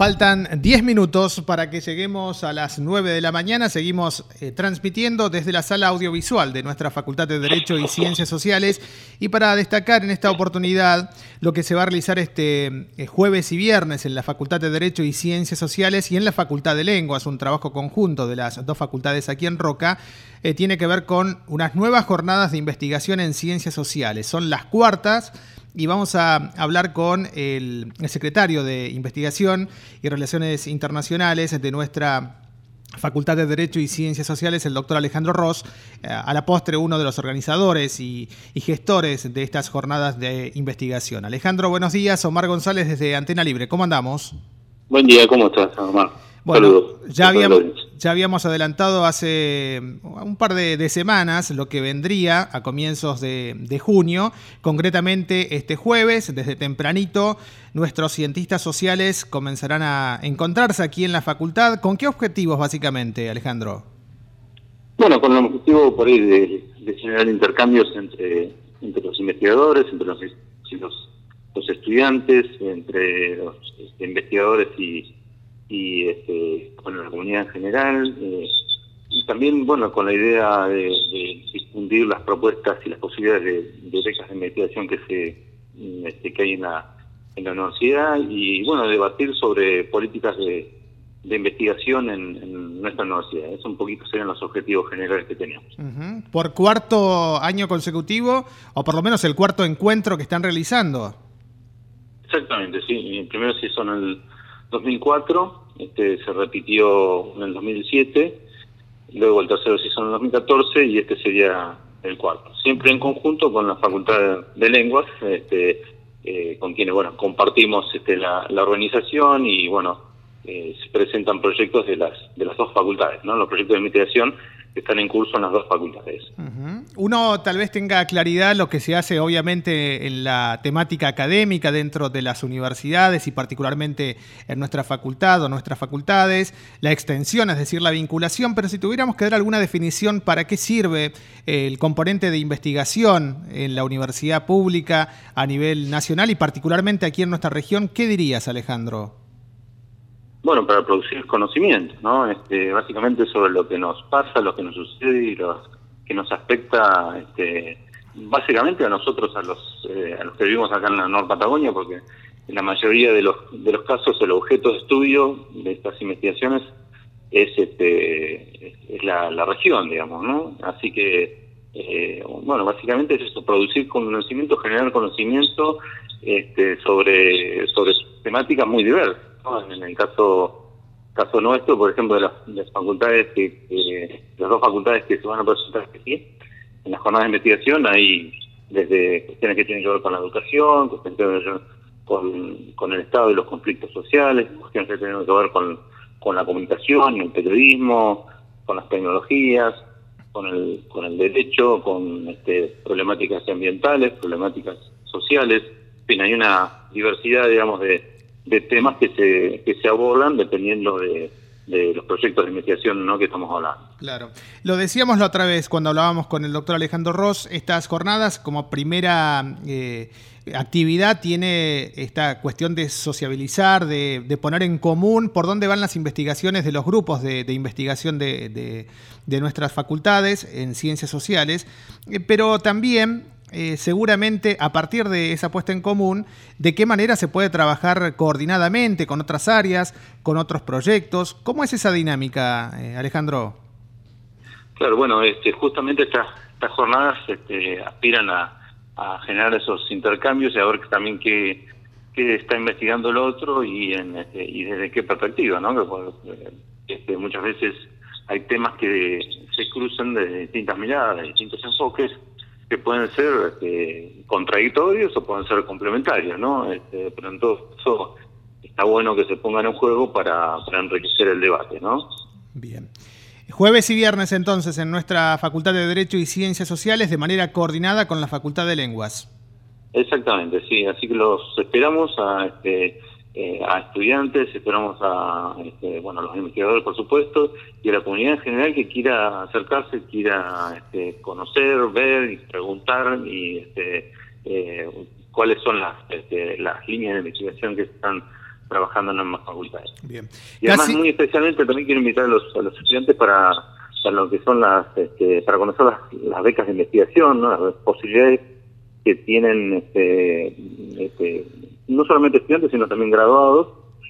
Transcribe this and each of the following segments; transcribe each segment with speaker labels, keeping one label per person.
Speaker 1: Faltan 10 minutos para que lleguemos a las 9 de la mañana. Seguimos eh, transmitiendo desde la sala audiovisual de nuestra Facultad de Derecho y Ciencias Sociales. Y para destacar en esta oportunidad lo que se va a realizar este eh, jueves y viernes en la Facultad de Derecho y Ciencias Sociales y en la Facultad de Lenguas, un trabajo conjunto de las dos facultades aquí en Roca, eh, tiene que ver con unas nuevas jornadas de investigación en ciencias sociales. Son las cuartas y vamos a hablar con el, secretario de Investigación y Relaciones Internacionales de nuestra Facultad de Derecho y Ciencias Sociales, el doctor Alejandro Ross, eh, a la postre uno de los organizadores y, gestores de estas jornadas de investigación. Alejandro, buenos días. Omar González desde Antena Libre. ¿Cómo andamos?
Speaker 2: Buen día, ¿cómo estás, Omar?
Speaker 1: Bueno, ya habíamos, ya habíamos adelantado hace un par de, semanas lo que vendría a comienzos de, junio. Concretamente, este jueves, desde tempranito, nuestros cientistas sociales comenzarán a encontrarse aquí en la facultad. ¿Con qué objetivos, básicamente, Alejandro?
Speaker 2: Bueno, con el objetivo por ahí de, generar intercambios entre, entre los investigadores, entre los, los, estudiantes, entre los este, investigadores y y este, bueno, la comunidad en general, eh, y también bueno con la idea de, difundir las propuestas y las posibilidades de, becas de investigación que se mm, este, que hay en la, en la universidad y bueno debatir sobre políticas de, investigación en, nuestra universidad. Eso un poquito serían los objetivos generales que tenemos.
Speaker 1: ¿Por cuarto año consecutivo o por lo menos el cuarto encuentro que están realizando?
Speaker 2: Exactamente, sí. Primero sí son el 2004, este se repitió en el 2007, luego el tercero se hizo en el 2014 y este sería el cuarto. Siempre en conjunto con la Facultad de Lenguas, este, eh, con quienes bueno compartimos este, la, organización y bueno eh, se presentan proyectos de las de las dos facultades, ¿no? Los proyectos de investigación están en curso en las dos facultades.
Speaker 1: Uno tal vez tenga claridad lo que se hace obviamente en la temática académica dentro de las universidades y particularmente en nuestra facultad o nuestras facultades, la extensión, es decir, la vinculación, pero si tuviéramos que dar alguna definición para qué sirve el componente de investigación en la universidad pública a nivel nacional y particularmente aquí en nuestra región, ¿qué dirías Alejandro?
Speaker 2: Bueno, para producir conocimiento, ¿no? Este, básicamente sobre lo que nos pasa, lo que nos sucede y lo que nos afecta, este, básicamente a nosotros, a los, eh, que vivimos acá en la Norte Patagonia, porque en la mayoría de los, de los casos el objeto de estudio de estas investigaciones es, este, es la, la región, digamos, ¿no? Así que, eh, bueno, básicamente es eso, producir conocimiento, generar conocimiento este, sobre, sobre temáticas muy diversas. En el caso caso nuestro, por ejemplo, de las, facultades, que, las dos facultades que se van a presentar aquí, en las jornadas de investigación hay desde cuestiones que tienen que ver con la educación, cuestiones que tienen que ver con, con el estado de los conflictos sociales, cuestiones que tienen que ver con, con la comunicación y el periodismo, con las tecnologías, con el, con el derecho, con este, problemáticas ambientales, problemáticas sociales. En fin, hay una diversidad, digamos, de, de temas que se, que se abordan dependiendo de, los proyectos de investigación ¿no? que estamos hablando.
Speaker 1: Claro. Lo decíamos la otra vez cuando hablábamos con el doctor Alejandro Ross, estas jornadas como primera eh, actividad tiene esta cuestión de sociabilizar, de, poner en común por dónde van las investigaciones de los grupos de, investigación de, de, nuestras facultades en ciencias sociales, eh, pero también eh, seguramente a partir de esa puesta en común, de qué manera se puede trabajar coordinadamente con otras áreas, con otros proyectos. ¿Cómo es esa dinámica, eh, Alejandro?
Speaker 2: Claro, bueno, este, justamente estas, estas jornadas este, aspiran a, generar esos intercambios y a ver también qué, qué está investigando el otro y, en, este, y desde qué perspectiva, ¿no? Este, muchas veces hay temas que se cruzan de distintas miradas, de distintos enfoques que pueden ser este, contradictorios o pueden ser complementarios, ¿no? Este, pero en todo eso está bueno que se pongan en juego para, enriquecer el debate, ¿no?
Speaker 1: Bien. Jueves y viernes entonces en nuestra Facultad de Derecho y Ciencias Sociales de manera coordinada con la Facultad de Lenguas.
Speaker 2: Exactamente, sí. Así que los esperamos a este, eh, a estudiantes, esperamos a este, bueno, los investigadores, por supuesto, y a la comunidad en general que quiera acercarse, quiera este, conocer, ver y preguntar y este, eh, cuáles son las, este, las líneas de investigación que están trabajando en ambas facultades. Bien. Y además, muy especialmente, también quiero invitar a los, estudiantes para, para lo que son las, este, para conocer las, becas de investigación, las posibilidades que tienen este, este, no solamente estudiantes, sino también graduados,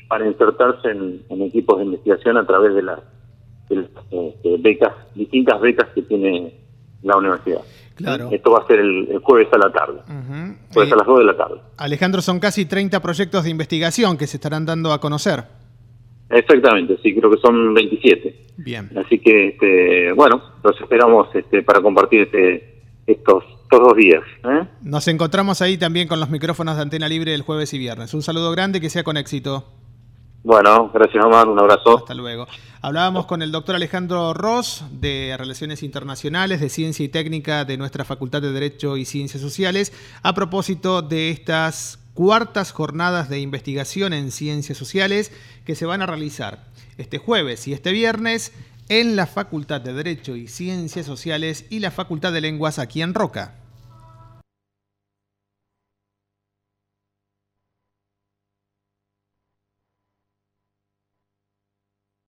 Speaker 2: para insertarse en, equipos de investigación a través de las, este, becas, distintas becas que tiene la universidad. Claro. Esto va a ser el, jueves a la tarde. Jueves a las 2 de la tarde.
Speaker 1: Alejandro, son casi 30 proyectos de investigación que se estarán dando a conocer.
Speaker 2: Exactamente, sí, creo que son 27. Bien. Así que, este, bueno, los esperamos este, para compartir este, estos, estos dos días. ¿eh?
Speaker 1: Nos encontramos ahí también con los micrófonos de Antena Libre el jueves y viernes. Un saludo grande, que sea con éxito.
Speaker 2: Bueno, gracias Omar, un abrazo.
Speaker 1: Hasta luego. Hablábamos con el doctor Alejandro Ross de Relaciones Internacionales, de Ciencia y Técnica de nuestra Facultad de Derecho y Ciencias Sociales, a propósito de estas cuartas jornadas de investigación en ciencias sociales que se van a realizar este jueves y este viernes en la Facultad de Derecho y Ciencias Sociales y la Facultad de Lenguas aquí en Roca.